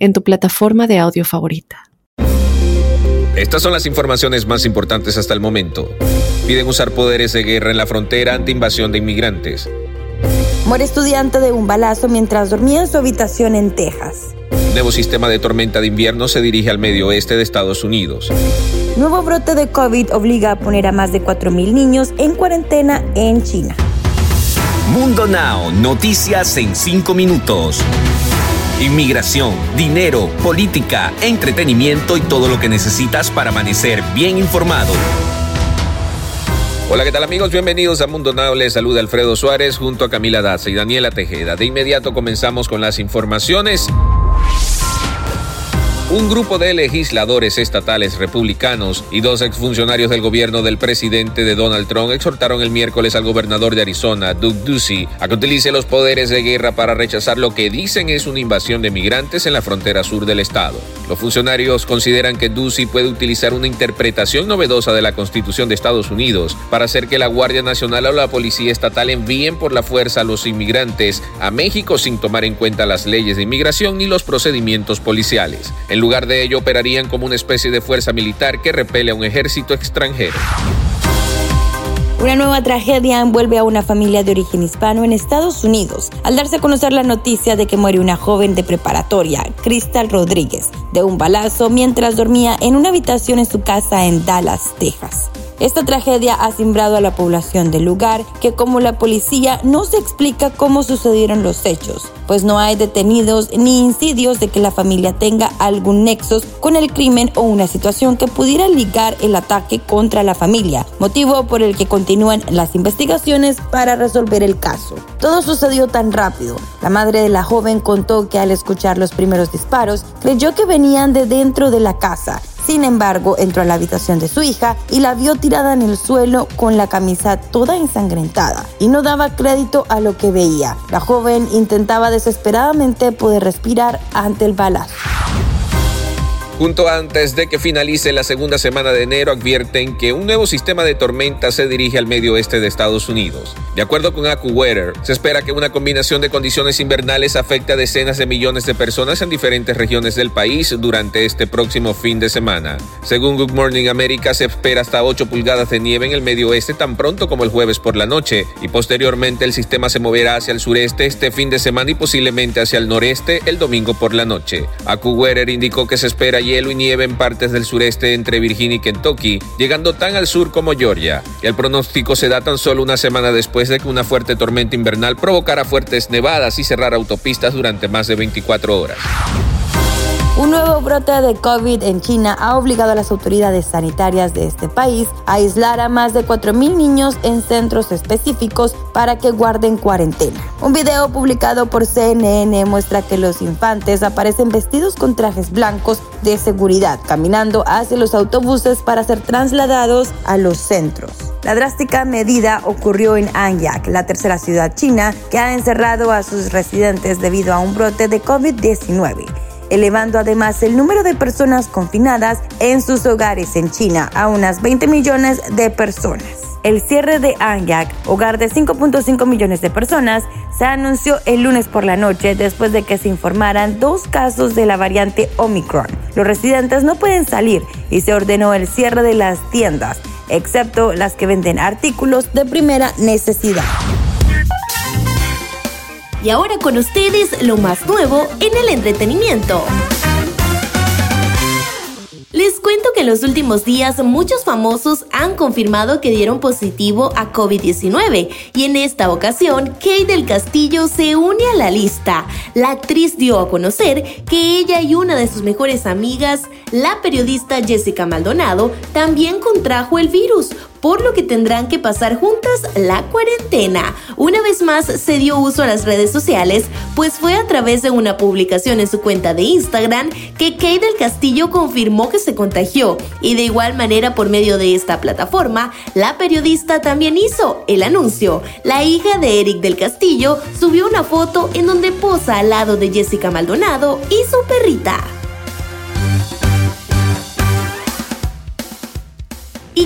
en tu plataforma de audio favorita. Estas son las informaciones más importantes hasta el momento. Piden usar poderes de guerra en la frontera ante invasión de inmigrantes. Muere estudiante de un balazo mientras dormía en su habitación en Texas. Nuevo sistema de tormenta de invierno se dirige al medio oeste de Estados Unidos. Nuevo brote de COVID obliga a poner a más de 4.000 niños en cuarentena en China. Mundo Now, noticias en 5 minutos inmigración, dinero, política, entretenimiento y todo lo que necesitas para amanecer bien informado. Hola, ¿qué tal amigos? Bienvenidos a Mundo Now. Les saluda Alfredo Suárez junto a Camila Daza y Daniela Tejeda. De inmediato comenzamos con las informaciones. Un grupo de legisladores estatales republicanos y dos exfuncionarios del gobierno del presidente de Donald Trump exhortaron el miércoles al gobernador de Arizona, Doug Ducey, a que utilice los poderes de guerra para rechazar lo que dicen es una invasión de migrantes en la frontera sur del estado. Los funcionarios consideran que Ducey puede utilizar una interpretación novedosa de la Constitución de Estados Unidos para hacer que la Guardia Nacional o la Policía Estatal envíen por la fuerza a los inmigrantes a México sin tomar en cuenta las leyes de inmigración ni los procedimientos policiales. Lugar de ello, operarían como una especie de fuerza militar que repele a un ejército extranjero. Una nueva tragedia envuelve a una familia de origen hispano en Estados Unidos al darse a conocer la noticia de que muere una joven de preparatoria, Crystal Rodríguez, de un balazo mientras dormía en una habitación en su casa en Dallas, Texas. Esta tragedia ha simbrado a la población del lugar, que como la policía no se explica cómo sucedieron los hechos, pues no hay detenidos ni incidios de que la familia tenga algún nexo con el crimen o una situación que pudiera ligar el ataque contra la familia, motivo por el que continúan las investigaciones para resolver el caso. Todo sucedió tan rápido. La madre de la joven contó que al escuchar los primeros disparos creyó que venían de dentro de la casa sin embargo, entró a la habitación de su hija y la vio tirada en el suelo con la camisa toda ensangrentada y no daba crédito a lo que veía. La joven intentaba desesperadamente poder respirar ante el balazo. Junto antes de que finalice la segunda semana de enero, advierten que un nuevo sistema de tormenta se dirige al medio oeste de Estados Unidos. De acuerdo con AccuWeather, se espera que una combinación de condiciones invernales afecte a decenas de millones de personas en diferentes regiones del país durante este próximo fin de semana. Según Good Morning America, se espera hasta 8 pulgadas de nieve en el medio oeste tan pronto como el jueves por la noche, y posteriormente el sistema se moverá hacia el sureste este fin de semana y posiblemente hacia el noreste el domingo por la noche. AccuWeather indicó que se espera hielo y nieve en partes del sureste entre Virginia y Kentucky, llegando tan al sur como Georgia. El pronóstico se da tan solo una semana después de que una fuerte tormenta invernal provocara fuertes nevadas y cerrar autopistas durante más de 24 horas. Un nuevo brote de COVID en China ha obligado a las autoridades sanitarias de este país a aislar a más de 4.000 niños en centros específicos para que guarden cuarentena. Un video publicado por CNN muestra que los infantes aparecen vestidos con trajes blancos de seguridad, caminando hacia los autobuses para ser trasladados a los centros. La drástica medida ocurrió en Anyak, la tercera ciudad china que ha encerrado a sus residentes debido a un brote de COVID-19 elevando además el número de personas confinadas en sus hogares en China a unas 20 millones de personas. El cierre de Anyak, hogar de 5.5 millones de personas, se anunció el lunes por la noche después de que se informaran dos casos de la variante Omicron. Los residentes no pueden salir y se ordenó el cierre de las tiendas, excepto las que venden artículos de primera necesidad. Y ahora con ustedes lo más nuevo en el entretenimiento. Les cuento que en los últimos días muchos famosos han confirmado que dieron positivo a COVID-19 y en esta ocasión Kate del Castillo se une a la lista. La actriz dio a conocer que ella y una de sus mejores amigas, la periodista Jessica Maldonado, también contrajo el virus, por lo que tendrán que pasar juntas la cuarentena. Una vez más se dio uso a las redes sociales, pues fue a través de una publicación en su cuenta de Instagram que Kate del Castillo confirmó que se contagió y de igual manera por medio de esta plataforma, la periodista también hizo el anuncio. La hija de Eric del Castillo subió una foto en donde posa al lado de Jessica Maldonado y su perrita.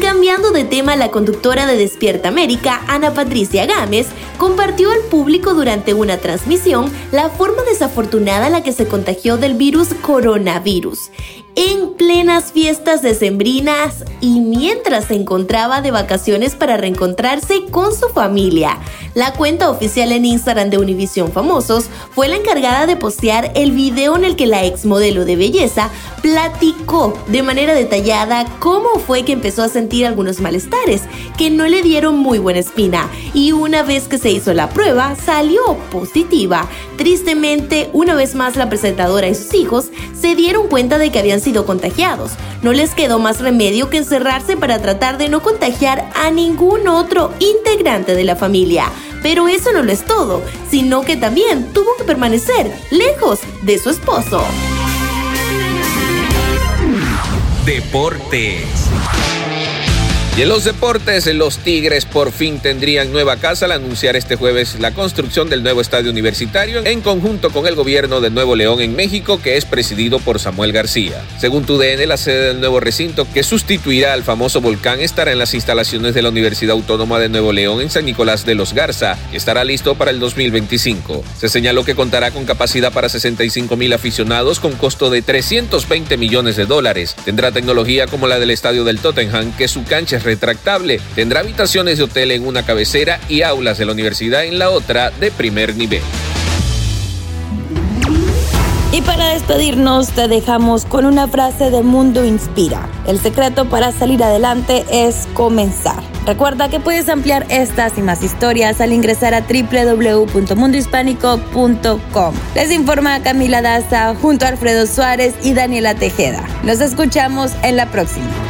Cambiando de tema, la conductora de Despierta América, Ana Patricia Gámez, compartió al público durante una transmisión la forma desafortunada en la que se contagió del virus coronavirus en plenas fiestas decembrinas y mientras se encontraba de vacaciones para reencontrarse con su familia. La cuenta oficial en Instagram de Univision Famosos fue la encargada de postear el video en el que la ex modelo de belleza platicó de manera detallada cómo fue que empezó a sentir algunos malestares que no le dieron muy buena espina y una vez que se hizo la prueba salió positiva. Tristemente, una vez más la presentadora y sus hijos se dieron cuenta de que habían sido contagiados. No les quedó más remedio que encerrarse para tratar de no contagiar a ningún otro integrante de la familia. Pero eso no lo es todo, sino que también tuvo que permanecer lejos de su esposo. Deportes. Y en los deportes, los Tigres por fin tendrían nueva casa al anunciar este jueves la construcción del nuevo estadio universitario en conjunto con el gobierno de Nuevo León en México, que es presidido por Samuel García. Según TUDN, la sede del nuevo recinto que sustituirá al famoso volcán estará en las instalaciones de la Universidad Autónoma de Nuevo León en San Nicolás de los Garza estará listo para el 2025. Se señaló que contará con capacidad para 65 mil aficionados con costo de 320 millones de dólares. Tendrá tecnología como la del estadio del Tottenham, que su cancha retractable. Tendrá habitaciones de hotel en una cabecera y aulas de la universidad en la otra de primer nivel. Y para despedirnos te dejamos con una frase de Mundo Inspira. El secreto para salir adelante es comenzar. Recuerda que puedes ampliar estas y más historias al ingresar a www.mundohispánico.com. Les informa Camila Daza junto a Alfredo Suárez y Daniela Tejeda. Nos escuchamos en la próxima.